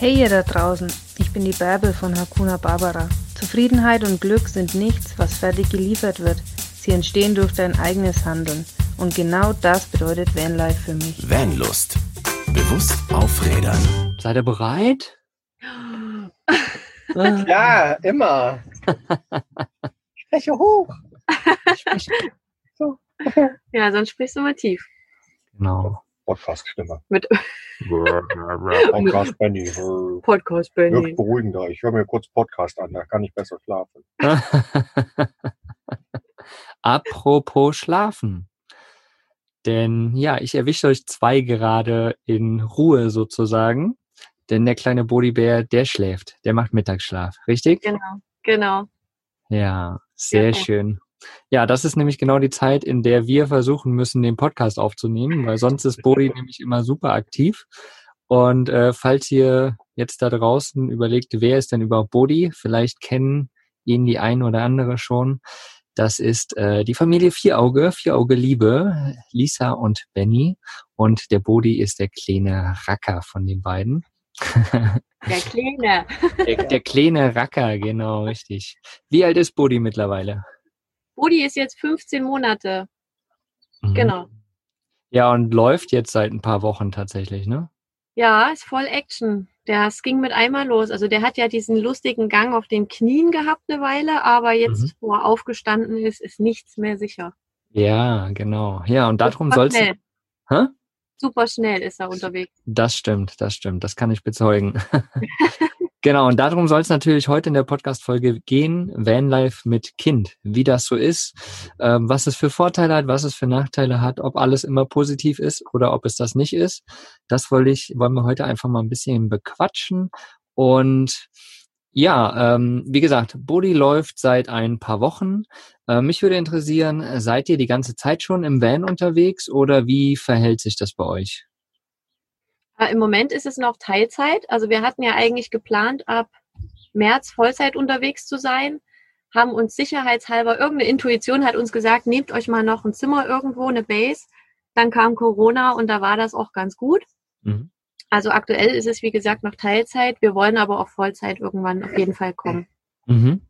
Hey ihr da draußen, ich bin die Bärbel von Hakuna Barbara. Zufriedenheit und Glück sind nichts, was fertig geliefert wird. Sie entstehen durch dein eigenes Handeln. Und genau das bedeutet Vanlife für mich. Vanlust. Bewusst aufrädern. Seid ihr bereit? Ja, immer. Spreche hoch. So. Ja, sonst sprichst du mal tief. Genau. Podcast-Stimme. Mit Podcast Benny. Podcast Wirkt Benny. beruhigender. Ich höre mir kurz Podcast an, da kann ich besser schlafen. Apropos Schlafen. Denn ja, ich erwische euch zwei gerade in Ruhe sozusagen. Denn der kleine Bodybär, der schläft. Der macht Mittagsschlaf. Richtig? Genau, genau. Ja, sehr Ja. schön. Ja, das ist nämlich genau die Zeit, in der wir versuchen müssen, den Podcast aufzunehmen, weil sonst ist Bodi nämlich immer super aktiv. Und äh, falls ihr jetzt da draußen überlegt, wer ist denn überhaupt Bodi, vielleicht kennen ihn die ein oder andere schon. Das ist äh, die Familie Vierauge, Vierauge Liebe, Lisa und Benny. Und der Bodi ist der kleine Racker von den beiden. Der Kleine. der, der kleine Racker, genau, richtig. Wie alt ist Bodi mittlerweile? Rudi ist jetzt 15 Monate. Mhm. Genau. Ja, und läuft jetzt seit ein paar Wochen tatsächlich, ne? Ja, ist voll Action. Das ging mit einmal los. Also der hat ja diesen lustigen Gang auf den Knien gehabt eine Weile, aber jetzt, Mhm. wo er aufgestanden ist, ist nichts mehr sicher. Ja, genau. Ja, und darum soll's. schnell. Hä? Super schnell ist er unterwegs. Das stimmt, das stimmt. Das kann ich bezeugen. genau, und darum soll es natürlich heute in der Podcast-Folge gehen. Vanlife mit Kind. Wie das so ist, ähm, was es für Vorteile hat, was es für Nachteile hat, ob alles immer positiv ist oder ob es das nicht ist. Das wollte ich, wollen wir heute einfach mal ein bisschen bequatschen. Und ja, ähm, wie gesagt, Body läuft seit ein paar Wochen. Äh, mich würde interessieren, seid ihr die ganze Zeit schon im Van unterwegs oder wie verhält sich das bei euch? Im Moment ist es noch Teilzeit. Also wir hatten ja eigentlich geplant, ab März Vollzeit unterwegs zu sein, haben uns sicherheitshalber, irgendeine Intuition hat uns gesagt, nehmt euch mal noch ein Zimmer irgendwo, eine Base. Dann kam Corona und da war das auch ganz gut. Mhm. Also aktuell ist es, wie gesagt, noch Teilzeit. Wir wollen aber auf Vollzeit irgendwann auf jeden Fall kommen. Mhm.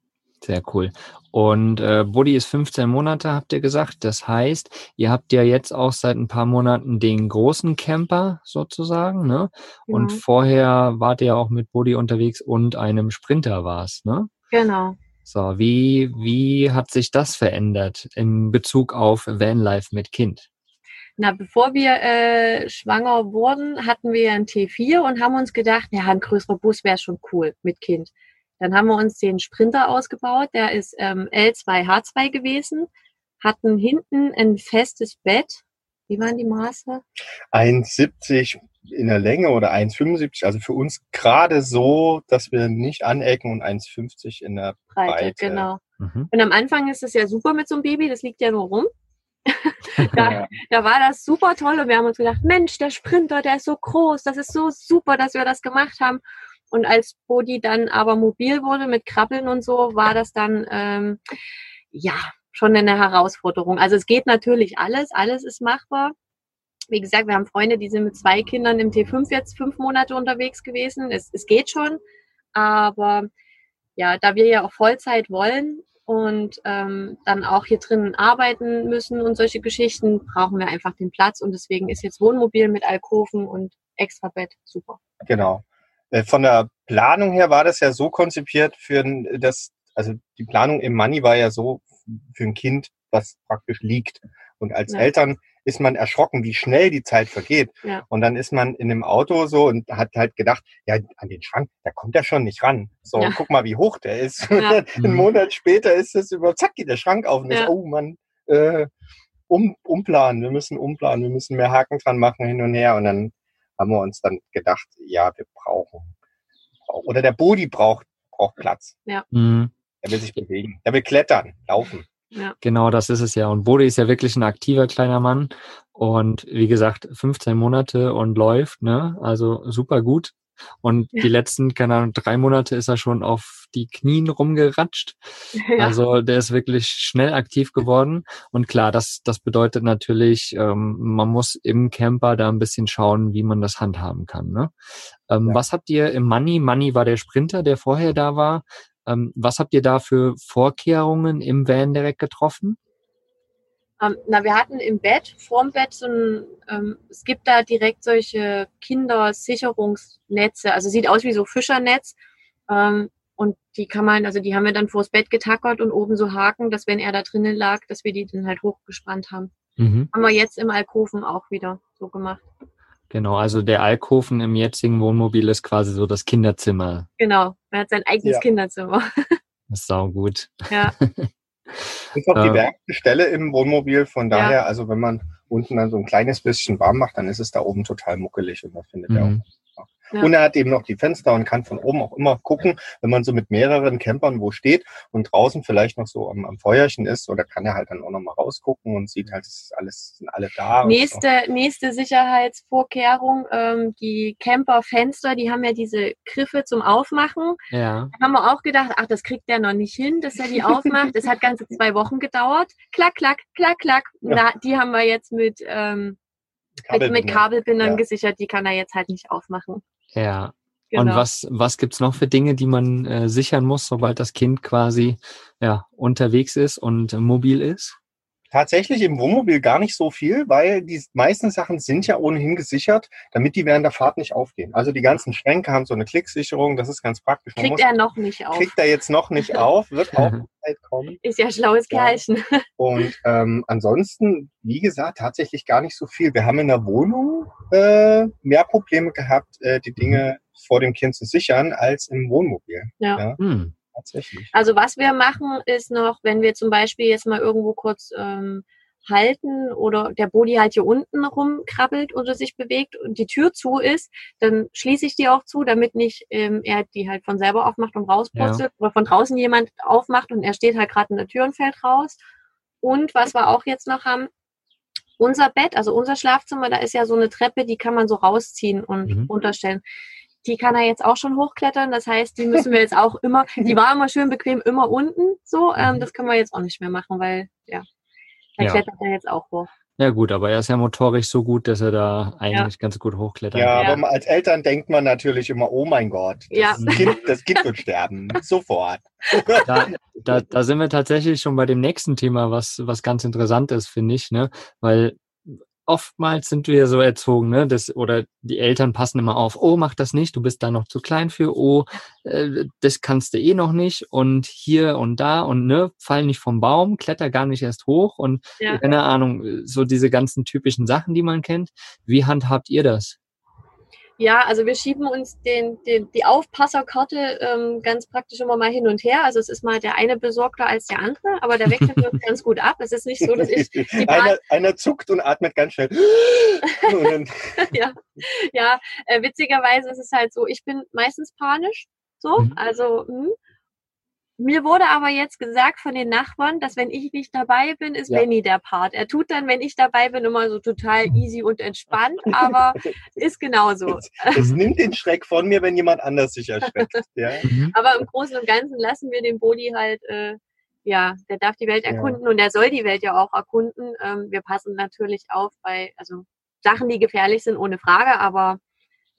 Sehr cool. Und äh, Buddy ist 15 Monate, habt ihr gesagt. Das heißt, ihr habt ja jetzt auch seit ein paar Monaten den großen Camper sozusagen, ne? Und Mhm. vorher wart ihr auch mit Buddy unterwegs und einem Sprinter war's, ne? Genau. So, wie, wie hat sich das verändert in Bezug auf Vanlife mit Kind? Na, bevor wir äh, schwanger wurden, hatten wir ja ein T4 und haben uns gedacht, ja, ein größerer Bus wäre schon cool mit Kind. Dann haben wir uns den Sprinter ausgebaut, der ist ähm, L2H2 gewesen, hatten hinten ein festes Bett. Wie waren die Maße? 1,70 in der Länge oder 1,75. Also für uns gerade so, dass wir nicht anecken und 1,50 in der Breite, Breite. genau. Mhm. Und am Anfang ist es ja super mit so einem Baby, das liegt ja nur rum. da, da war das super toll und wir haben uns gedacht, Mensch, der Sprinter, der ist so groß, das ist so super, dass wir das gemacht haben. Und als Bodi dann aber mobil wurde mit Krabbeln und so, war das dann ähm, ja schon eine Herausforderung. Also es geht natürlich alles, alles ist machbar. Wie gesagt, wir haben Freunde, die sind mit zwei Kindern im T5 jetzt fünf Monate unterwegs gewesen. Es, es geht schon, aber ja, da wir ja auch Vollzeit wollen und ähm, dann auch hier drinnen arbeiten müssen und solche Geschichten, brauchen wir einfach den Platz und deswegen ist jetzt Wohnmobil mit Alkoven und extra Bett super. Genau. Äh, Von der Planung her war das ja so konzipiert für ein- das, also die Planung im Money war ja so für ein Kind, was praktisch liegt. Und als Ja. Eltern ist man erschrocken, wie schnell die Zeit vergeht. Ja. Und dann ist man in dem Auto so und hat halt gedacht, ja, an den Schrank, da kommt er schon nicht ran. So, Ja. guck mal, wie hoch der ist. Ja. Einen Monat später ist es über, zack, geht der Schrank auf und Ja. ist, oh Mann, äh, um, umplanen, wir müssen umplanen, wir müssen mehr Haken dran machen hin und her. Und dann haben wir uns dann gedacht, ja, wir brauchen, oder der Bodi braucht, braucht Platz. Mhm. Er will sich bewegen. Er will klettern, laufen. Genau, das ist es ja. Und Bode ist ja wirklich ein aktiver kleiner Mann. Und wie gesagt, 15 Monate und läuft, ne? Also super gut. Und ja. die letzten, keine Ahnung, drei Monate ist er schon auf die Knien rumgeratscht. Ja. Also der ist wirklich schnell aktiv geworden. Und klar, das, das bedeutet natürlich, ähm, man muss im Camper da ein bisschen schauen, wie man das handhaben kann. Ne? Ähm, ja. Was habt ihr im Money? Money war der Sprinter, der vorher da war. Ähm, was habt ihr da für Vorkehrungen im Van direkt getroffen? Ähm, na, wir hatten im Bett, vorm Bett so ein, ähm, es gibt da direkt solche Kindersicherungsnetze, also sieht aus wie so Fischernetz. Ähm, und die kann man, also die haben wir dann vors Bett getackert und oben so Haken, dass wenn er da drinnen lag, dass wir die dann halt hochgespannt haben. Mhm. Haben wir jetzt im Alkoven auch wieder so gemacht. Genau, also der Alkoven im jetzigen Wohnmobil ist quasi so das Kinderzimmer. Genau, er hat sein eigenes ja. Kinderzimmer. Das ist saugut. Ja. ist auch die äh. wärmste Stelle im Wohnmobil, von daher, ja. also wenn man unten dann so ein kleines bisschen warm macht, dann ist es da oben total muckelig und das findet mhm. er auch ja. Und er hat eben noch die Fenster und kann von oben auch immer gucken, wenn man so mit mehreren Campern wo steht und draußen vielleicht noch so am, am Feuerchen ist, oder kann er halt dann auch noch mal rausgucken und sieht halt, es ist alles, sind alle da. Nächste, so. nächste Sicherheitsvorkehrung, ähm, die Camperfenster, die haben ja diese Griffe zum Aufmachen. Ja. Da haben wir auch gedacht, ach, das kriegt der noch nicht hin, dass er die aufmacht. das hat ganze zwei Wochen gedauert. Klack, klack, klack, klack. Ja. Na, die haben wir jetzt mit, ähm, mit, mit Kabelbindern ja. gesichert, die kann er jetzt halt nicht aufmachen. Ja. Genau. Und was, was gibt's noch für Dinge, die man äh, sichern muss, sobald das Kind quasi ja, unterwegs ist und äh, mobil ist? Tatsächlich im Wohnmobil gar nicht so viel, weil die meisten Sachen sind ja ohnehin gesichert, damit die während der Fahrt nicht aufgehen. Also die ganzen Schränke haben so eine Klicksicherung, das ist ganz praktisch. Man kriegt muss, er noch nicht auf. Kriegt er jetzt noch nicht auf, wird auch Zeit kommen. Ist ja schlaues Kerlchen. Ja. Und ähm, ansonsten, wie gesagt, tatsächlich gar nicht so viel. Wir haben in der Wohnung äh, mehr Probleme gehabt, äh, die Dinge vor dem Kind zu sichern, als im Wohnmobil. Ja. ja. Hm tatsächlich. Also was wir machen, ist noch, wenn wir zum Beispiel jetzt mal irgendwo kurz ähm, halten oder der Body halt hier unten rumkrabbelt oder sich bewegt und die Tür zu ist, dann schließe ich die auch zu, damit nicht ähm, er die halt von selber aufmacht und rauspurzelt ja. oder von draußen jemand aufmacht und er steht halt gerade in der Tür und fällt raus. Und was wir auch jetzt noch haben, unser Bett, also unser Schlafzimmer, da ist ja so eine Treppe, die kann man so rausziehen und mhm. runterstellen die kann er jetzt auch schon hochklettern. Das heißt, die müssen wir jetzt auch immer, die war immer schön bequem, immer unten so. Ähm, mhm. das können wir jetzt auch nicht mehr machen, weil ja, da ja. klettert er jetzt auch hoch. Ja gut, aber er ist ja motorisch so gut, dass er da eigentlich ja. ganz gut hochklettert. Ja, ja, aber als Eltern denkt man natürlich immer, oh mein Gott, das, ja. kind, das kind wird sterben, sofort. Da, da, da sind wir tatsächlich schon bei dem nächsten Thema, was, was ganz interessant ist, finde ich, ne? Weil oftmals sind wir so erzogen, ne? Das, oder die Eltern passen immer auf, oh, mach das nicht, du bist da noch zu klein für, oh, äh, das kannst du eh noch nicht und hier und da und ne, fall nicht vom Baum, kletter gar nicht erst hoch und ja. keine Ahnung, so diese ganzen typischen Sachen, die man kennt. Wie handhabt ihr das? Ja, also wir schieben uns den, den, die Aufpasserkarte ähm, ganz praktisch immer mal hin und her. Also es ist mal der eine besorgter als der andere, aber der wechselt uns ganz gut ab. Es ist nicht so, dass ich... einer, einer zuckt und atmet ganz schnell. ja, ja äh, witzigerweise ist es halt so, ich bin meistens panisch. So, mhm. also mh, hm. Mir wurde aber jetzt gesagt von den Nachbarn, dass wenn ich nicht dabei bin, ist ja. Benny der Part. Er tut dann, wenn ich dabei bin, immer so total easy und entspannt, aber ist genauso. Es, nimmt den Schreck von mir, wenn jemand anders sich erschreckt. Ja. Mhm. Aber im Großen und Ganzen lassen wir den Bodi halt, äh, ja, der darf die Welt erkunden ja. und der soll die Welt ja auch erkunden. Ähm, wir passen natürlich auf bei, also Sachen, die gefährlich sind, ohne Frage, aber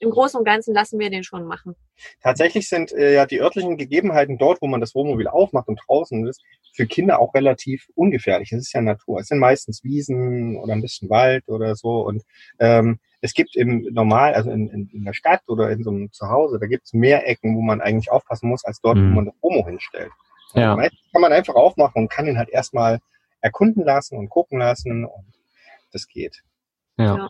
im Großen und Ganzen lassen wir den schon machen. Tatsächlich sind äh, ja die örtlichen Gegebenheiten dort, wo man das Wohnmobil aufmacht und draußen ist, für Kinder auch relativ ungefährlich. Es ist ja Natur. Es sind meistens Wiesen oder ein bisschen Wald oder so. Und ähm, es gibt im Normal, also in, in, in der Stadt oder in so einem Zuhause, da gibt es mehr Ecken, wo man eigentlich aufpassen muss, als dort, mhm. wo man das Womo hinstellt. Ja. Also kann man einfach aufmachen und kann ihn halt erstmal erkunden lassen und gucken lassen und das geht. Ja. ja.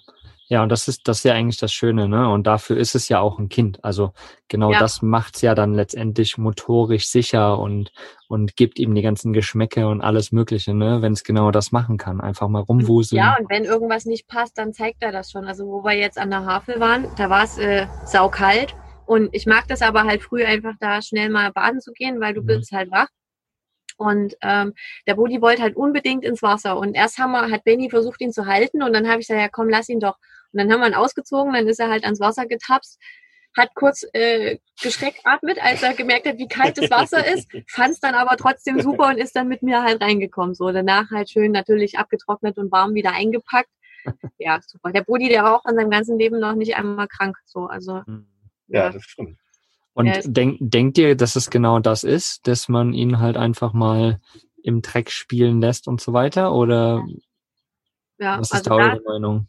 Ja, und das ist, das ist ja eigentlich das Schöne, ne? Und dafür ist es ja auch ein Kind. Also genau ja. das macht's ja dann letztendlich motorisch sicher und, und gibt ihm die ganzen Geschmäcke und alles Mögliche, ne? Wenn es genau das machen kann. Einfach mal rumwuseln. Ja, und wenn irgendwas nicht passt, dann zeigt er das schon. Also wo wir jetzt an der Havel waren, da war es äh, saukalt. Und ich mag das aber halt früh einfach da schnell mal baden zu gehen, weil du mhm. bist halt wach. Und ähm, der Bodi wollte halt unbedingt ins Wasser. Und erst haben wir, hat Benny versucht, ihn zu halten. Und dann habe ich gesagt, ja komm, lass ihn doch. Und dann haben wir ihn ausgezogen, dann ist er halt ans Wasser getapst. hat kurz äh, geschreckatmet, als er gemerkt hat, wie kalt das Wasser ist, fand es dann aber trotzdem super und ist dann mit mir halt reingekommen. So danach halt schön natürlich abgetrocknet und warm wieder eingepackt. Ja, super. Der Brudi, der war auch in seinem ganzen Leben noch nicht einmal krank. So, also Mhm. Ja, das stimmt. Und Ja, denk, denkt ihr, dass es genau das ist, dass man ihn halt einfach mal im Dreck spielen lässt und so weiter? Oder ja, was ist also da, eure Meinung?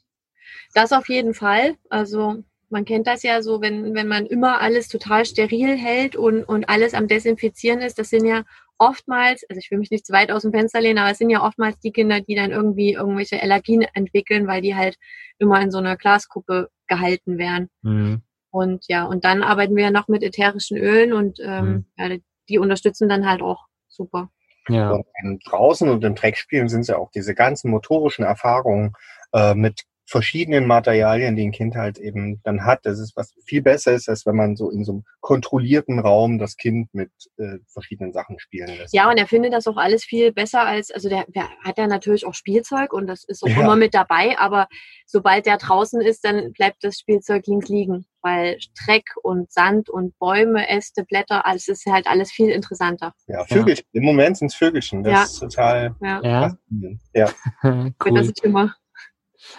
Das auf jeden Fall. Also man kennt das ja so, wenn, wenn man immer alles total steril hält und, und alles am Desinfizieren ist. Das sind ja oftmals, also ich will mich nicht zu weit aus dem Fenster lehnen, aber es sind ja oftmals die Kinder, die dann irgendwie irgendwelche Allergien entwickeln, weil die halt immer in so einer Glaskuppe gehalten werden. Mhm. Und ja, und dann arbeiten wir ja noch mit ätherischen Ölen und ähm, ja, die unterstützen dann halt auch super. Ja. Und draußen und im Dreckspielen sind es ja auch diese ganzen motorischen Erfahrungen äh, mit verschiedenen Materialien, die ein Kind halt eben dann hat. Das ist was viel besser ist, als wenn man so in so einem kontrollierten Raum das Kind mit äh, verschiedenen Sachen spielen lässt. Ja, und er findet das auch alles viel besser als, also der, der hat ja natürlich auch Spielzeug und das ist auch Ja. immer mit dabei, aber sobald der draußen ist, dann bleibt das Spielzeug links liegen, weil Dreck und Sand und Bäume, Äste, Blätter, alles ist halt alles viel interessanter. Ja, Vögelchen. Im Moment sind es Vögelchen. Das Ja. ist total Ja, Ja, faszinierend. Ja. cool. das ist immer.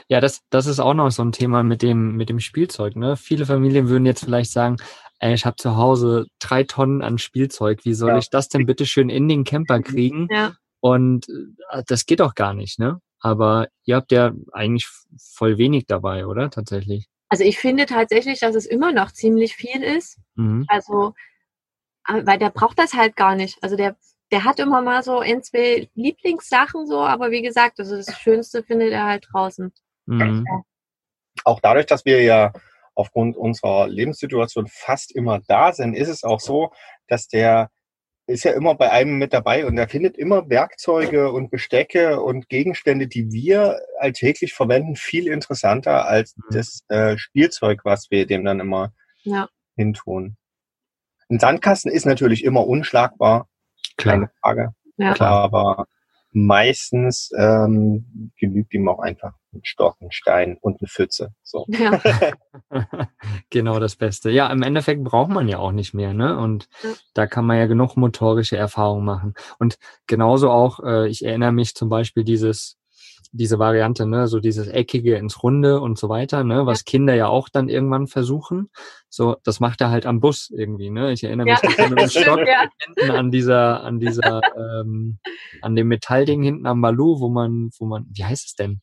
Ja, das, das ist auch noch so ein Thema mit dem, mit dem Spielzeug. Ne? Viele Familien würden jetzt vielleicht sagen, ey, ich habe zu Hause drei Tonnen an Spielzeug. Wie soll Ja. ich das denn bitte schön in den Camper kriegen? Ja, Und äh, das geht auch gar nicht, ne? Aber ihr habt ja eigentlich voll wenig dabei, oder? Tatsächlich. also ich finde tatsächlich, dass es immer noch ziemlich viel ist. Mhm. Also, äh, weil der braucht das halt gar nicht. Also der, der hat immer mal so ein, zwei Lieblingssachen so, aber wie gesagt, also das Schönste findet er halt draußen. Mhm. Auch dadurch, dass wir ja aufgrund unserer Lebenssituation fast immer da sind, ist es auch so, dass der ist ja immer bei einem mit dabei und er findet immer Werkzeuge und Bestecke und Gegenstände, die wir alltäglich verwenden, viel interessanter als Mhm. das äh, Spielzeug, was wir dem dann immer Ja. hintun. Ein Sandkasten ist natürlich immer unschlagbar, keine Klar. Frage. Ja. Klar, aber meistens ähm, genügt ihm auch einfach ein Stock, ein Stein und eine Pfütze. So. Ja. genau das Beste. Ja, im Endeffekt braucht man ja auch nicht mehr, ne? Und Ja. da kann man ja genug motorische Erfahrungen machen. Und genauso auch, äh, ich erinnere mich zum Beispiel dieses, diese Variante, ne, so dieses Eckige ins Runde und so weiter, ne, was Kinder ja auch dann irgendwann versuchen. So, das macht er halt am Bus irgendwie, ne? Ich erinnere mich Ja, dass mit dem Stimmt, Stock ja. hinten an dieser, an dieser, ähm, an dem Metallding hinten am Balu, wo man, wo man, wie heißt es denn?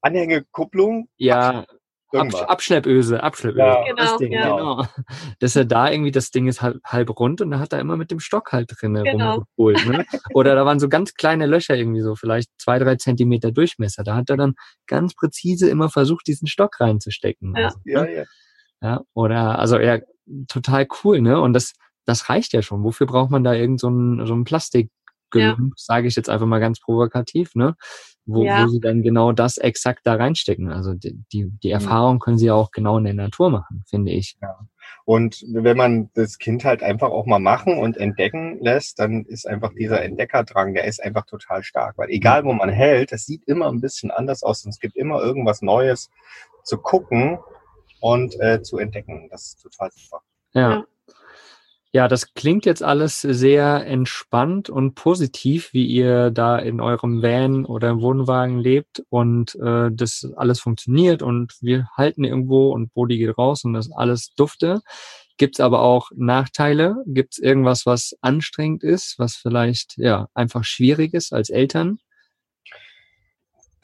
Anhängekupplung, Ja, Irgendwas. Abschleppöse, Abschleppöse. Ja. das Genau, Ding, ja. genau. Dass er da irgendwie, das Ding ist halb, halb rund und da hat er immer mit dem Stock halt drinne Genau. rumgeholt. Ne? Oder da waren so ganz kleine Löcher irgendwie so, vielleicht zwei, drei Zentimeter Durchmesser. Da hat er dann ganz präzise immer versucht, diesen Stock reinzustecken. Ja. Also, Ja, ne? ja. ja. Oder, also ja, total cool, ne? Und das, das reicht ja schon. Wofür braucht man da irgend so ein, so ein Plastikgelump, sage ich jetzt einfach mal ganz provokativ, ne? Wo, Ja. wo sie dann genau das exakt da reinstecken. Also die, die, die Erfahrung können sie ja auch genau in der Natur machen, finde ich. Und wenn man das Kind halt einfach auch mal machen und entdecken lässt, dann ist einfach dieser Entdeckerdrang, der ist einfach total stark. Weil egal wo man hält, das sieht immer ein bisschen anders aus und es gibt immer irgendwas Neues zu gucken und äh, zu entdecken. Das ist total super. Ja. Ja. Das klingt jetzt alles sehr entspannt und positiv, wie ihr da in eurem Van oder im Wohnwagen lebt und äh, das alles funktioniert und wir halten irgendwo und Bodi geht raus und das alles dufte. Gibt's aber auch Nachteile? Gibt's irgendwas, was anstrengend ist, was vielleicht ja einfach schwierig ist als Eltern?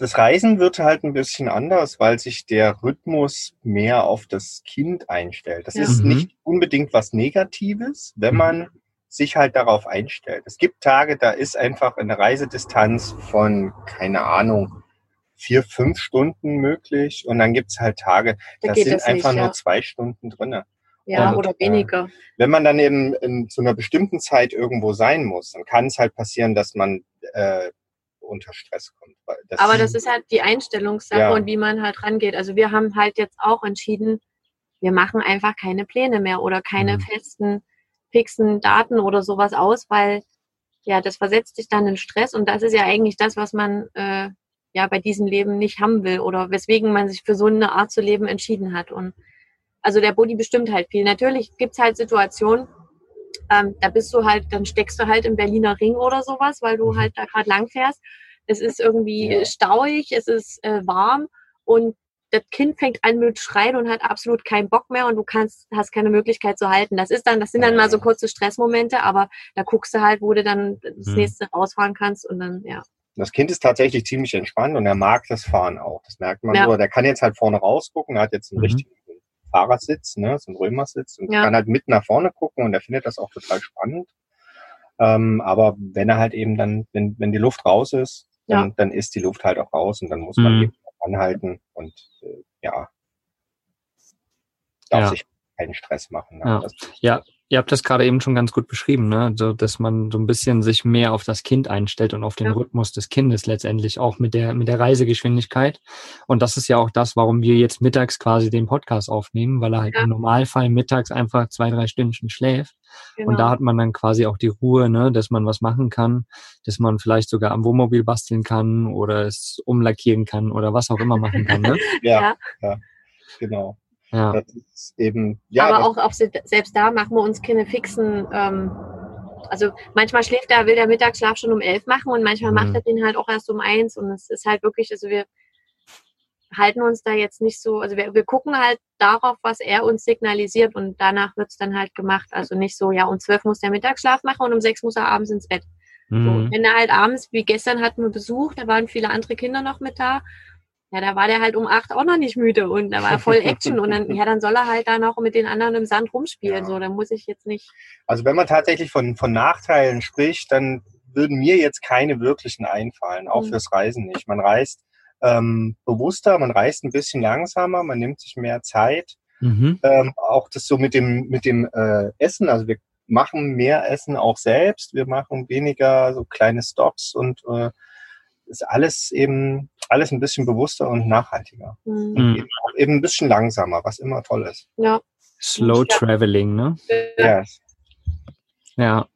Das Reisen wird halt ein bisschen anders, weil sich der Rhythmus mehr auf das Kind einstellt. Das Ja. ist Mhm. nicht unbedingt was Negatives, wenn Mhm. man sich halt darauf einstellt. Es gibt Tage, da ist einfach eine Reisedistanz von, keine Ahnung, vier, fünf Stunden möglich. Und dann gibt's halt Tage, Da da sind einfach nicht, nur ja. zwei Stunden drinne. Ja, Und, oder äh, weniger. Wenn man dann eben in, zu einer bestimmten Zeit irgendwo sein muss, dann kann es halt passieren, dass man äh, unter Stress kommt. Das Aber das ist halt die Einstellungssache Ja. und wie man halt rangeht. Also wir haben halt jetzt auch entschieden, wir machen einfach keine Pläne mehr oder keine Mhm. festen, fixen Daten oder sowas aus, weil ja, das versetzt dich dann in Stress und das ist ja eigentlich das, was man äh, ja bei diesem Leben nicht haben will oder weswegen man sich für so eine Art zu leben entschieden hat. Und Also der Body bestimmt halt viel. Natürlich gibt's halt Situationen, ähm, da bist du halt, dann steckst du halt im Berliner Ring oder sowas, weil du halt da gerade lang fährst. Es ist irgendwie Ja. stauig, es ist äh, warm und das Kind fängt an mit Schreien und hat absolut keinen Bock mehr und du kannst, hast keine Möglichkeit zu halten. Das ist dann, das sind dann mal so kurze Stressmomente, aber da guckst du halt, wo du dann das Hm. nächste rausfahren kannst und dann, ja. Das Kind ist tatsächlich ziemlich entspannt und er mag das Fahren auch. Das merkt man Ja. so. Der kann jetzt halt vorne rausgucken. Er hat jetzt einen Mhm. richtigen Fahrersitz, ne, so einen Römersitz und Ja. kann halt mit nach vorne gucken und er findet das auch total spannend. Ähm, aber wenn er halt eben dann, wenn, wenn die Luft raus ist, dann, dann ist die Luft halt auch raus und dann muss man Mhm. eben anhalten und äh, ja, darf Ja. sich keinen Stress machen. Ne? Ja. Das, Ja, ihr habt das gerade eben schon ganz gut beschrieben, ne? So, dass man so ein bisschen sich mehr auf das Kind einstellt und auf den Ja. Rhythmus des Kindes letztendlich auch mit der, mit der Reisegeschwindigkeit. Und das ist ja auch das, warum wir jetzt mittags quasi den Podcast aufnehmen, weil er halt Ja. im Normalfall mittags einfach zwei, drei Stündchen schläft. Genau. Und da hat man dann quasi auch die Ruhe, ne, dass man was machen kann, dass man vielleicht sogar am Wohnmobil basteln kann oder es umlackieren kann oder was auch immer machen kann, ne? ja, Ja. ja, genau. Ja. Das ist eben, ja, aber das- auch, auch se- selbst da machen wir uns keine fixen, ähm, also manchmal schläft er, will der Mittagsschlaf schon um elf machen und manchmal Mhm. macht er den halt auch erst um eins und es ist halt wirklich, also wir halten uns da jetzt nicht so, also wir, wir gucken halt darauf, was er uns signalisiert und danach wird's dann halt gemacht. Also nicht so, ja, um zwölf muss der Mittagsschlaf machen und um sechs muss er abends ins Bett. So, Mhm. wenn er halt abends, wie gestern hatten wir Besuch, da waren viele andere Kinder noch mit da. Ja, da war der halt um acht auch noch nicht müde und da war voll Action und dann, ja, dann soll er halt da noch mit den anderen im Sand rumspielen. Ja. So, dann muss ich jetzt nicht. Also wenn man tatsächlich von, von Nachteilen spricht, dann würden mir jetzt keine wirklichen einfallen, auch Mhm. fürs Reisen nicht. Man reist ähm, bewusster, man reist ein bisschen langsamer, man nimmt sich mehr Zeit. Mhm. Ähm, auch das so mit dem, mit dem äh, Essen, also wir machen mehr Essen auch selbst, wir machen weniger so kleine Stops und äh, ist alles eben alles ein bisschen bewusster und nachhaltiger. Hm, Mhm. Eben, auch eben ein bisschen langsamer, was immer toll ist. ja. Slow Ja. Traveling, ne? ja. Yes. Ja,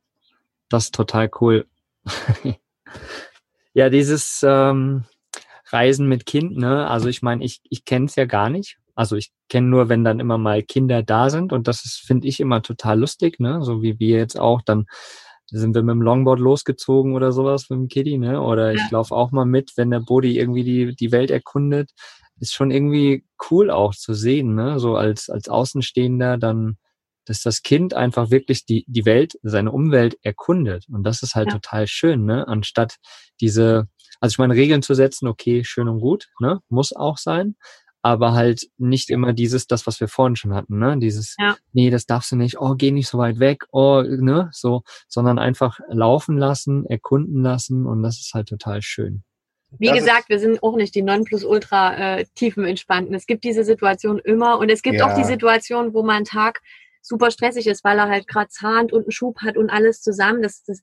das ist total cool. ja, dieses ähm, Reisen mit Kind, ne? Also ich meine, ich, ich kenne es ja gar nicht. Also ich kenne nur, wenn dann immer mal Kinder da sind und das ist, finde ich, immer total lustig, ne? So wie wir jetzt auch, dann sind wir mit dem Longboard losgezogen oder sowas mit dem Kitty, ne? Oder ich laufe auch mal mit, wenn der Bodi irgendwie die, die Welt erkundet. Ist schon irgendwie cool auch zu sehen, ne? So als, als Außenstehender dann dass das Kind einfach wirklich die, die Welt, seine Umwelt erkundet. Und das ist halt Ja. total schön, ne? Anstatt diese, also ich meine, Regeln zu setzen, okay, schön und gut, ne? Muss auch sein. Aber halt nicht immer dieses, das, was wir vorhin schon hatten, ne? Dieses, Ja. nee, das darfst du nicht, oh, geh nicht so weit weg, oh, ne? So, sondern einfach laufen lassen, erkunden lassen und das ist halt total schön. Wie Das gesagt, wir sind auch nicht die Nonplusultra äh, tiefenentspannten. Es gibt diese Situation immer und es gibt Ja. auch die Situation, wo mein Tag super stressig ist, weil er halt gerade zahnt und einen Schub hat und alles zusammen. Das, das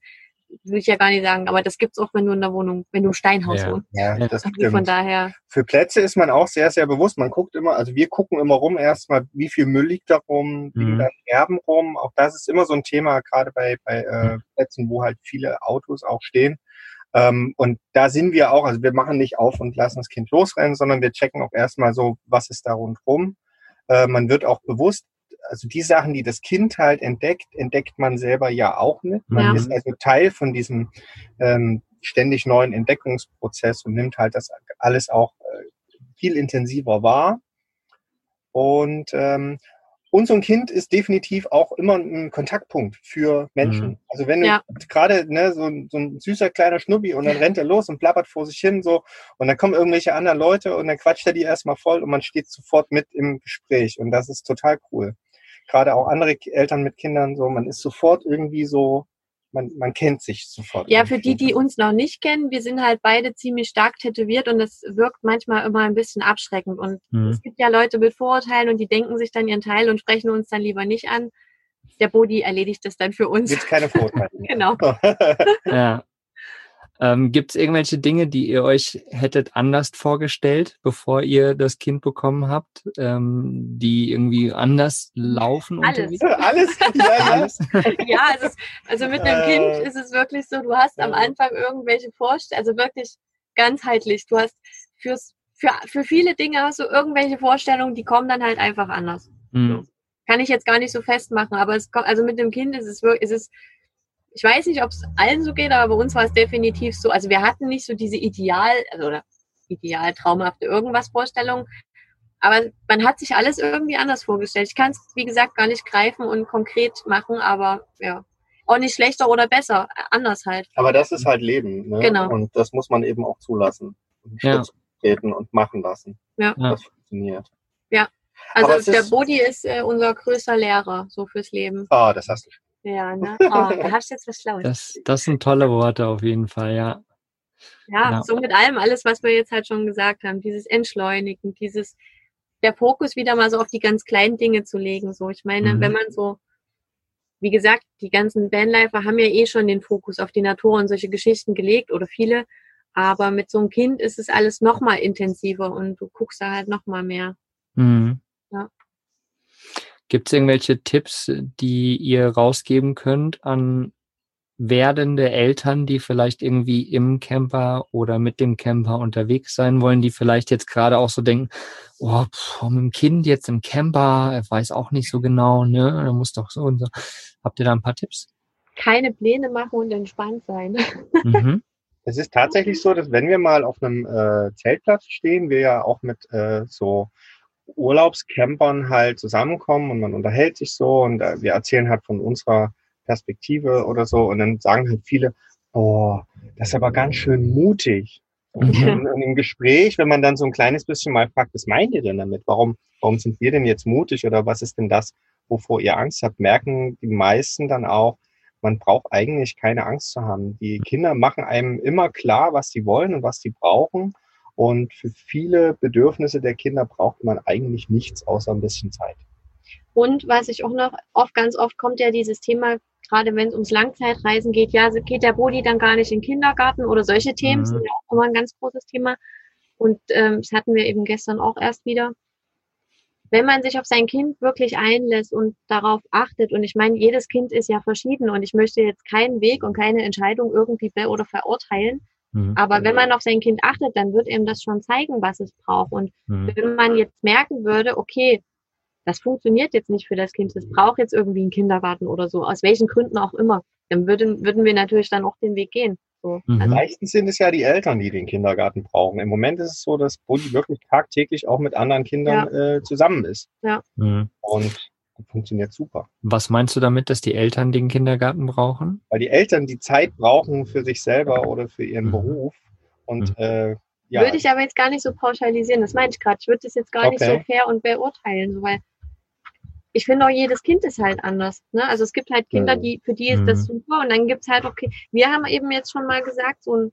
will ich ja gar nicht sagen, aber das gibt's auch, wenn du in der Wohnung, wenn du im Steinhaus Ja. wohnst. Ja, das Also von daher, Für Plätze ist man auch sehr, sehr bewusst. Man guckt immer, also wir gucken immer rum erstmal, wie viel Müll liegt da rum, liegen Mhm. da Erben rum. Auch das ist immer so ein Thema, gerade bei, bei äh, Plätzen, wo halt viele Autos auch stehen. Ähm, und da sind wir auch, also wir machen nicht auf und lassen das Kind losrennen, sondern wir checken auch erstmal so, was ist da rundherum. Äh, man wird auch bewusst, also die Sachen, die das Kind halt entdeckt, entdeckt man selber ja auch mit. Man Ja. ist also Teil von diesem ähm, ständig neuen Entdeckungsprozess und nimmt halt das alles auch äh, viel intensiver wahr. Und ähm, und so ein Kind ist definitiv auch immer ein Kontaktpunkt für Menschen. Mhm. Also wenn du Ja. gerade ne, so, ein- so ein süßer kleiner Schnubbi und dann rennt er los und plappert vor sich hin so und dann kommen irgendwelche anderen Leute und dann quatscht er die erstmal voll und man steht sofort mit im Gespräch und das ist total cool. Gerade auch andere Eltern mit Kindern so, man ist sofort irgendwie so, man, man kennt sich sofort. ja, für die, die uns noch nicht kennen, wir sind halt beide ziemlich stark tätowiert und das wirkt manchmal immer ein bisschen abschreckend. Und Mhm. es gibt ja Leute mit Vorurteilen und die denken sich dann ihren Teil und sprechen uns dann lieber nicht an. Der Bodi erledigt das dann für uns. Gibt's keine Vorteile. Genau. Ja. Ähm, Gibt es irgendwelche Dinge, die ihr euch hättet anders vorgestellt, bevor ihr das Kind bekommen habt, ähm, die irgendwie anders laufen Alles. Alles, ja, ja. Alles? Ja, es ist, also mit einem Äh, Kind ist es wirklich so, du hast am. Anfang irgendwelche Vorstellungen, also wirklich ganzheitlich. Du hast fürs, für, für viele Dinge hast du irgendwelche Vorstellungen, die kommen dann halt einfach anders. Mhm. Kann ich jetzt gar nicht so festmachen, aber es kommt, also mit dem Kind ist es wirklich, ist es, ich weiß nicht, ob es allen so geht, aber bei uns war es definitiv so. Also wir hatten nicht so diese Ideal, also oder ideal traumhafte irgendwas Vorstellung, aber man hat sich alles irgendwie anders vorgestellt. Ich kann es, wie gesagt, gar nicht greifen und konkret machen, aber ja, auch nicht schlechter oder besser, anders halt. Aber das ist halt Leben. Ne? Genau. Und das muss man eben auch zulassen. Und Ja. Treten und machen lassen. Ja. Ja. Das funktioniert. Also Aber es der ist- Bodi ist äh, unser größter Lehrer, so fürs Leben. Ah, das hast du schon. Ja, ne? Oh, da hast du jetzt was Schlaues. Das, das sind tolle Worte auf jeden Fall, ja. Ja, Ja. so mit allem, alles, was wir jetzt halt schon gesagt haben, dieses Entschleunigen, dieses, der Fokus wieder mal so auf die ganz kleinen Dinge zu legen. So, ich meine, Mhm. wenn man so, wie gesagt, die ganzen Vanlifer haben ja eh schon den Fokus auf die Natur und solche Geschichten gelegt oder viele, aber mit so einem Kind ist es alles noch mal intensiver und du guckst da halt noch mal mehr. Mhm. Gibt es irgendwelche Tipps, die ihr rausgeben könnt an werdende Eltern, die vielleicht irgendwie im Camper oder mit dem Camper unterwegs sein wollen, die vielleicht jetzt gerade auch so denken, oh, pff, mit dem Kind jetzt im Camper, er weiß auch nicht so genau, ne, er muss doch so und so. Habt ihr da ein paar Tipps? Keine Pläne machen und entspannt sein. Mhm. Es ist tatsächlich so, dass wenn wir mal auf einem äh, Zeltplatz stehen, wir ja auch mit äh, so Urlaubscampern halt zusammenkommen und man unterhält sich so und äh, wir erzählen halt von unserer Perspektive oder so und dann sagen halt viele, oh, das ist aber ganz schön mutig. Und, und im Gespräch, wenn man dann so ein kleines bisschen mal fragt, was meint ihr denn damit? Warum, warum sind wir denn jetzt mutig oder was ist denn das, wovor ihr Angst habt? Merken die meisten dann auch, man braucht eigentlich keine Angst zu haben. Die Kinder machen einem immer klar, was sie wollen und was sie brauchen. Und für viele Bedürfnisse der Kinder braucht man eigentlich nichts außer ein bisschen Zeit. Und was ich auch noch oft, ganz oft kommt ja dieses Thema, gerade wenn es ums Langzeitreisen geht, ja, geht der Bodi dann gar nicht in den Kindergarten oder solche Themen Mhm. sind ja auch immer ein ganz großes Thema. Und ähm, das hatten wir eben gestern auch erst wieder. Wenn man sich auf sein Kind wirklich einlässt und darauf achtet, und ich meine, jedes Kind ist ja verschieden und ich möchte jetzt keinen Weg und keine Entscheidung irgendwie be- oder verurteilen, Mhm. aber wenn man auf sein Kind achtet, dann wird ihm das schon zeigen, was es braucht. Und Mhm. wenn man jetzt merken würde, okay, das funktioniert jetzt nicht für das Kind, es braucht jetzt irgendwie einen Kindergarten oder so, aus welchen Gründen auch immer, dann würden, würden wir natürlich dann auch den Weg gehen. So. Mhm. Also, Meistens sind es ja die Eltern, die den Kindergarten brauchen. Im Moment ist es so, dass Bulli wirklich tagtäglich auch mit anderen Kindern äh, zusammen ist. Mhm. Und funktioniert super. Was meinst du damit, dass die Eltern den Kindergarten brauchen? Weil die Eltern die Zeit brauchen für sich selber oder für ihren Mhm. Beruf. Und Mhm. äh, ja, Würde ich aber jetzt gar nicht so pauschalisieren, das meine ich gerade. Ich würde das jetzt gar nicht so Okay. fair und beurteilen, so, weil ich finde auch jedes Kind ist halt anders. Ne? Also es gibt halt Kinder, die, für die ist das Mhm. super und dann gibt's halt, okay, wir haben eben jetzt schon mal gesagt, so ein,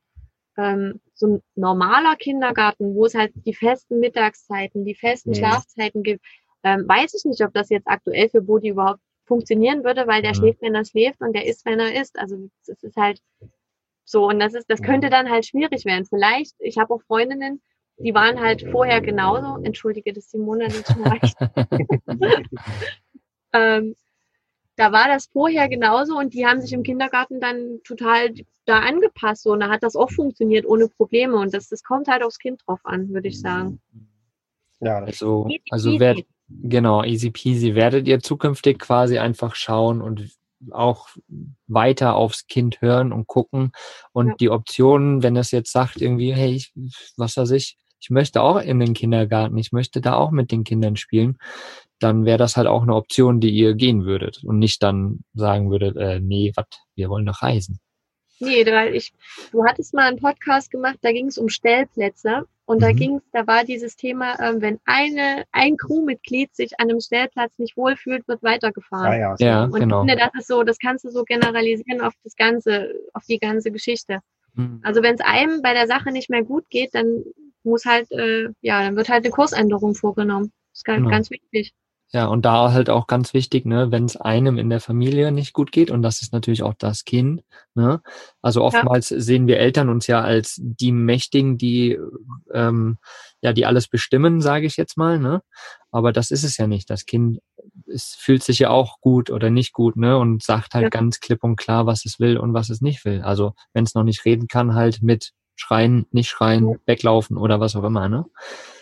ähm, so ein normaler Kindergarten, wo es halt die festen Mittagszeiten, die festen Mhm. Schlafzeiten gibt, ähm, weiß ich nicht, ob das jetzt aktuell für Bodi überhaupt funktionieren würde, weil der Mhm. schläft, wenn er schläft und der isst, wenn er isst. Also das ist halt so und das ist, das könnte dann halt schwierig werden. Vielleicht, ich habe auch Freundinnen, die waren halt vorher genauso, entschuldige, dass Simone nicht schnarcht. ähm, da war das vorher genauso und die haben sich im Kindergarten dann total da angepasst so, und da hat das auch funktioniert ohne Probleme und das, das kommt halt aufs Kind drauf an, würde ich sagen. ja, Also, also peasy. Genau, easy peasy. Werdet ihr zukünftig quasi einfach schauen und auch weiter aufs Kind hören und gucken und Ja. die Optionen, wenn das jetzt sagt irgendwie, hey, ich, was weiß ich, ich möchte auch in den Kindergarten, ich möchte da auch mit den Kindern spielen, dann wäre das halt auch eine Option, die ihr gehen würdet und nicht dann sagen würdet, äh, nee, was, wir wollen doch reisen. Nee, weil ich, du hattest mal einen Podcast gemacht, da ging es um Stellplätze und da Mhm. ging da war dieses Thema, ähm, wenn eine, ein Crewmitglied sich an einem Stellplatz nicht wohlfühlt, wird weitergefahren. ja, ja, so. Ja, Und genau. ich finde, das ist so, das kannst du so generalisieren auf das ganze, auf die ganze Geschichte. Mhm. Also wenn es einem bei der Sache nicht mehr gut geht, dann muss halt, äh, ja, dann wird halt eine Kursänderung vorgenommen. Das ist ganz, Genau. ganz wichtig. Ja, und da halt auch ganz wichtig, ne, wenn es einem in der Familie nicht gut geht, und das ist natürlich auch das Kind, ne? Also oftmals sehen wir Eltern uns ja als die Mächtigen, die ähm, ja, die alles bestimmen, sage ich jetzt mal, ne? Aber das ist es ja nicht. Das Kind es fühlt sich ja auch gut oder nicht gut, ne? Und sagt halt Ja. ganz klipp und klar, was es will und was es nicht will. Also wenn es noch nicht reden kann, halt mit schreien, nicht schreien, Ja. weglaufen oder was auch immer, ne?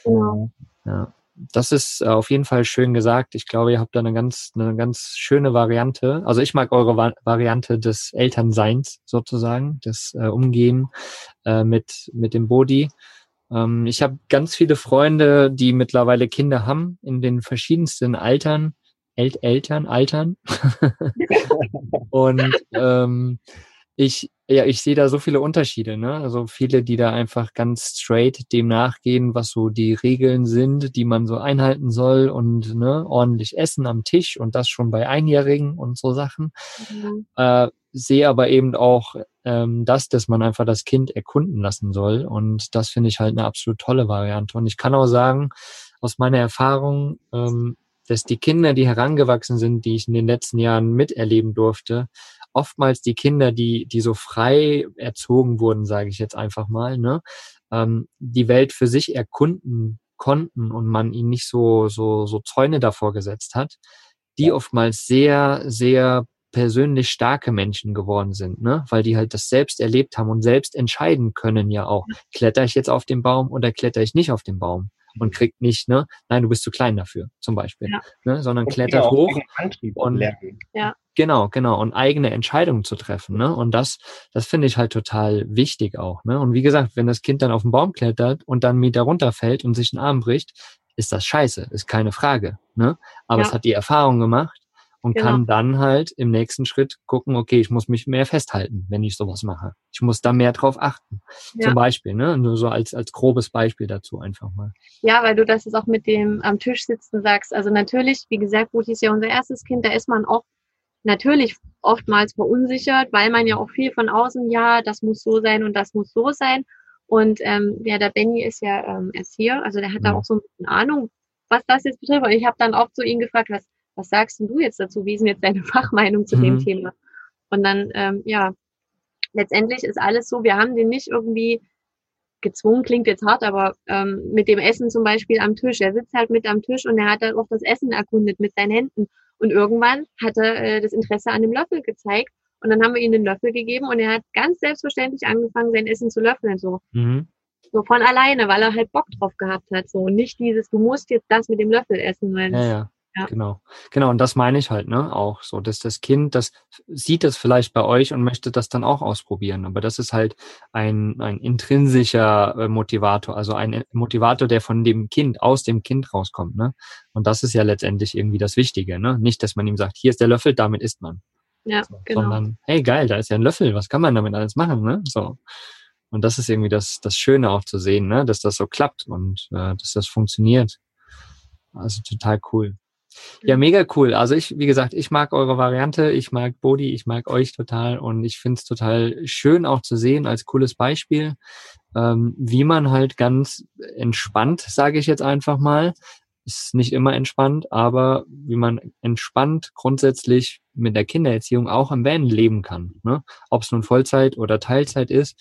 Genau. Ja. Das ist auf jeden Fall schön gesagt. Ich glaube, ihr habt da eine ganz, eine ganz schöne Variante. Also ich mag eure Va Variante des Elternseins sozusagen, des äh, Umgehen äh, mit, mit dem Body. Ähm, ich habe ganz viele Freunde, die mittlerweile Kinder haben in den verschiedensten Altern. El Eltern, Altern. und ähm, ich, ja, ich sehe da so viele Unterschiede, ne? Also viele, die da einfach ganz straight dem nachgehen, was so die Regeln sind, die man so einhalten soll und ne, ordentlich essen am Tisch und das schon bei Einjährigen und so Sachen. Mhm. Äh, sehe aber eben auch ähm, das, dass man einfach das Kind erkunden lassen soll. Und das finde ich halt eine absolut tolle Variante. Und ich kann auch sagen, aus meiner Erfahrung, ähm, dass die Kinder, die herangewachsen sind, die ich in den letzten Jahren miterleben durfte, oftmals die Kinder, die, die so frei erzogen wurden, sage ich jetzt einfach mal, ne, ähm, die Welt für sich erkunden konnten und man ihnen nicht so, so, so Zäune davor gesetzt hat, die oftmals sehr, sehr persönlich starke Menschen geworden sind, ne? weil die halt das selbst erlebt haben und selbst entscheiden können ja auch, kletter ich jetzt auf den Baum oder kletter ich nicht auf den Baum und kriegt nicht, ne, nein, du bist zu klein dafür, zum Beispiel, ja. ne, sondern und klettert hoch und lernen. ja. genau, genau und eigene Entscheidungen zu treffen, ne, und das, das finde ich halt total wichtig auch, ne, und wie gesagt, wenn das Kind dann auf den Baum klettert und dann Meter runterfällt und sich einen Arm bricht, ist das scheiße, ist keine Frage, ne, aber ja. es hat die Erfahrung gemacht und genau. kann dann halt im nächsten Schritt gucken, okay, ich muss mich mehr festhalten, wenn ich sowas mache. Ich muss da mehr drauf achten. Ja. Zum Beispiel, ne? Nur so als, als grobes Beispiel dazu einfach mal. Ja, weil du das jetzt auch mit dem am Tisch sitzen sagst. Also natürlich, wie gesagt, Ruth ist ja unser erstes Kind, da ist man auch natürlich oftmals verunsichert, weil man ja auch viel von außen, ja, das muss so sein und das muss so sein. Und ähm, ja, der Benny ist ja ähm, Erzieher, also der hat ja. da auch so eine Ahnung, was das jetzt betrifft. Und ich habe dann auch zu ihm gefragt, was was sagst du jetzt dazu? Wie ist denn jetzt deine Fachmeinung zu mhm. dem Thema? Und dann, ähm, ja, letztendlich ist alles so, wir haben den nicht irgendwie gezwungen, klingt jetzt hart, aber ähm, mit dem Essen zum Beispiel am Tisch. Er sitzt halt mit am Tisch und er hat dann auch das Essen erkundet mit seinen Händen. Und irgendwann hat er äh, das Interesse an dem Löffel gezeigt. Und dann haben wir ihm den Löffel gegeben und er hat ganz selbstverständlich angefangen, sein Essen zu löffeln. So. Mhm. So von alleine, weil er halt Bock drauf gehabt hat. So. Und nicht dieses, du musst jetzt das mit dem Löffel essen, weil ja, ja. Ja. Genau. Genau. Und das meine ich halt, ne? Auch so, dass das Kind, das sieht das vielleicht bei euch und möchte das dann auch ausprobieren. Aber das ist halt ein, ein intrinsischer äh, Motivator, also ein Motivator, der von dem Kind, aus dem Kind rauskommt, ne? Und das ist ja letztendlich irgendwie das Wichtige, ne? Nicht, dass man ihm sagt, hier ist der Löffel, damit isst man. Ja, so, genau. Sondern, hey, geil, da ist ja ein Löffel, was kann man damit alles machen, ne? So. Und das ist irgendwie das, das Schöne auch zu sehen, ne? Dass das so klappt und äh, dass das funktioniert. Also total cool. Ja, mega cool. Also ich, wie gesagt, ich mag eure Variante, ich mag Bodi, ich mag euch total und ich finde es total schön auch zu sehen als cooles Beispiel, ähm, wie man halt ganz entspannt, sage ich jetzt einfach mal, ist nicht immer entspannt, aber wie man entspannt grundsätzlich mit der Kindererziehung auch im Van leben kann. Ne? Ob es nun Vollzeit oder Teilzeit ist.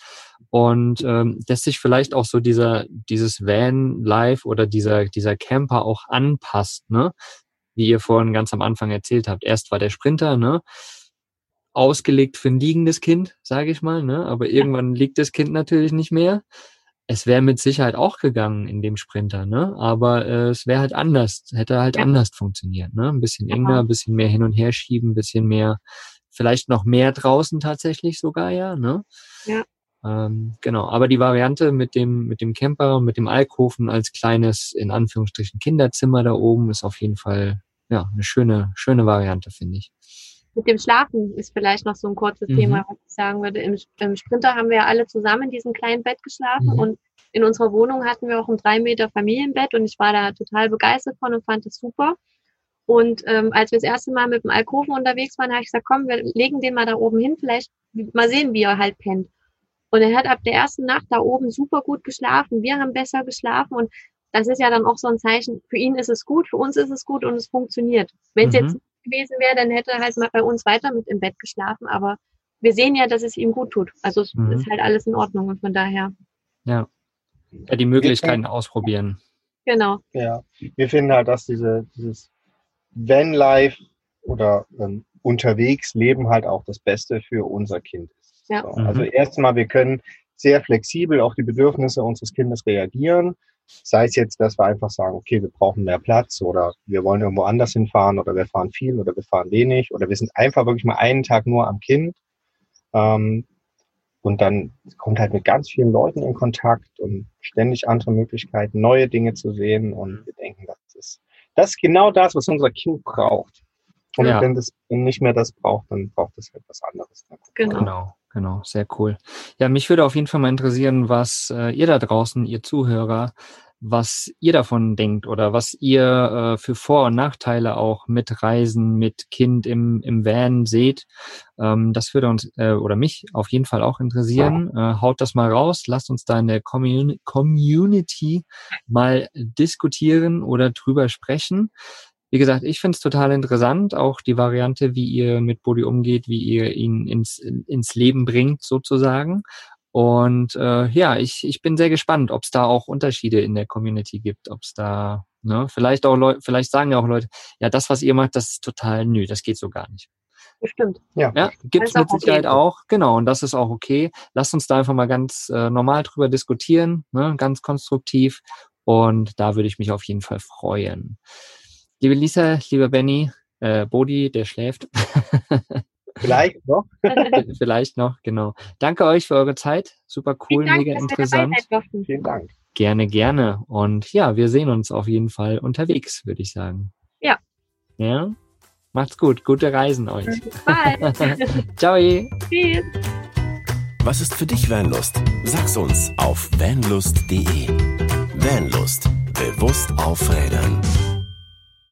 Und ähm, dass sich vielleicht auch so dieser, dieses Van-Life oder dieser, dieser Camper auch anpasst, ne? Wie ihr vorhin ganz am Anfang erzählt habt. Erst war der Sprinter, ne? Ausgelegt für ein liegendes Kind, sage ich mal, ne? Aber irgendwann liegt das Kind natürlich nicht mehr. Es wäre mit Sicherheit auch gegangen in dem Sprinter, ne? Aber äh, es wäre halt anders, hätte halt ja. anders funktioniert, ne? Ein bisschen enger, ein bisschen mehr hin und her schieben, ein bisschen mehr, vielleicht noch mehr draußen tatsächlich sogar, ja, ne? Ja. Ähm, genau, aber die Variante mit dem, mit dem Camper, mit dem Alkoven als kleines, in Anführungsstrichen, Kinderzimmer da oben ist auf jeden Fall ja, eine schöne, schöne Variante, finde ich. Mit dem Schlafen ist vielleicht noch so ein kurzes mhm. Thema, was ich sagen würde. Im, Im, Sprinter haben wir alle zusammen in diesem kleinen Bett geschlafen mhm. und in unserer Wohnung hatten wir auch ein drei Meter Familienbett und ich war da total begeistert von und fand das super. Und ähm, als wir das erste Mal mit dem Alkoven unterwegs waren, habe ich gesagt, komm, wir legen den mal da oben hin, vielleicht mal sehen, wie er halt pennt. Und er hat ab der ersten Nacht da oben super gut geschlafen. Wir haben besser geschlafen und das ist ja dann auch so ein Zeichen, für ihn ist es gut, für uns ist es gut und es funktioniert. Wenn es mhm. jetzt nicht gewesen wäre, dann hätte er halt mal bei uns weiter mit im Bett geschlafen, aber wir sehen ja, dass es ihm gut tut. Also es mhm. ist halt alles in Ordnung und von daher. Ja. ja die Möglichkeiten ausprobieren. Genau. Ja. Wir finden halt, dass diese, dieses Van-Life oder ähm, unterwegs leben halt auch das Beste für unser Kind ist. Ja. So. Also mhm. erstmal, wir können sehr flexibel auf die Bedürfnisse unseres Kindes reagieren. Sei es jetzt, dass wir einfach sagen, okay, wir brauchen mehr Platz oder wir wollen irgendwo anders hinfahren oder wir fahren viel oder wir fahren wenig oder wir sind einfach wirklich mal einen Tag nur am Kind. Ähm, und dann kommt halt mit ganz vielen Leuten in Kontakt und ständig andere Möglichkeiten, neue Dinge zu sehen. Und wir denken, das ist, das ist genau das, was unser Kind braucht. Und ja. wenn das nicht mehr das braucht, dann braucht es etwas anderes. Genau. genau. Genau, sehr cool. Ja, mich würde auf jeden Fall mal interessieren, was äh, ihr da draußen, ihr Zuhörer, was ihr davon denkt oder was ihr äh, für Vor- und Nachteile auch mit Reisen, mit Kind im, im Van seht. Ähm, das würde uns äh, oder mich auf jeden Fall auch interessieren. Äh, haut das mal raus, lasst uns da in der Commun Community mal diskutieren oder drüber sprechen. Wie gesagt, ich finde es total interessant, auch die Variante, wie ihr mit Body umgeht, wie ihr ihn ins, ins Leben bringt, sozusagen. Und äh, ja, ich, ich bin sehr gespannt, ob es da auch Unterschiede in der Community gibt, ob es da, ne, vielleicht auch Leute, vielleicht sagen ja auch Leute, ja, das, was ihr macht, das ist total nö, das geht so gar nicht. Bestimmt. Ja, ja gibt es mit Sicherheit okay. auch, genau, und das ist auch okay. Lasst uns da einfach mal ganz äh, normal drüber diskutieren, ne, ganz konstruktiv. Und da würde ich mich auf jeden Fall freuen. Liebe Lisa, lieber Benny, äh, Bodi, der schläft. Vielleicht noch. Vielleicht noch, genau. Danke euch für eure Zeit. Super cool, Dank, mega interessant. Vielen Dank. Gerne, gerne. Und ja, wir sehen uns auf jeden Fall unterwegs, würde ich sagen. Ja. Ja. Macht's gut. Gute Reisen euch. Bye. Ciao. Tschüss. Was ist für dich Vanlust? Sag's uns auf vanlust.de. Vanlust. Bewusst aufrädern.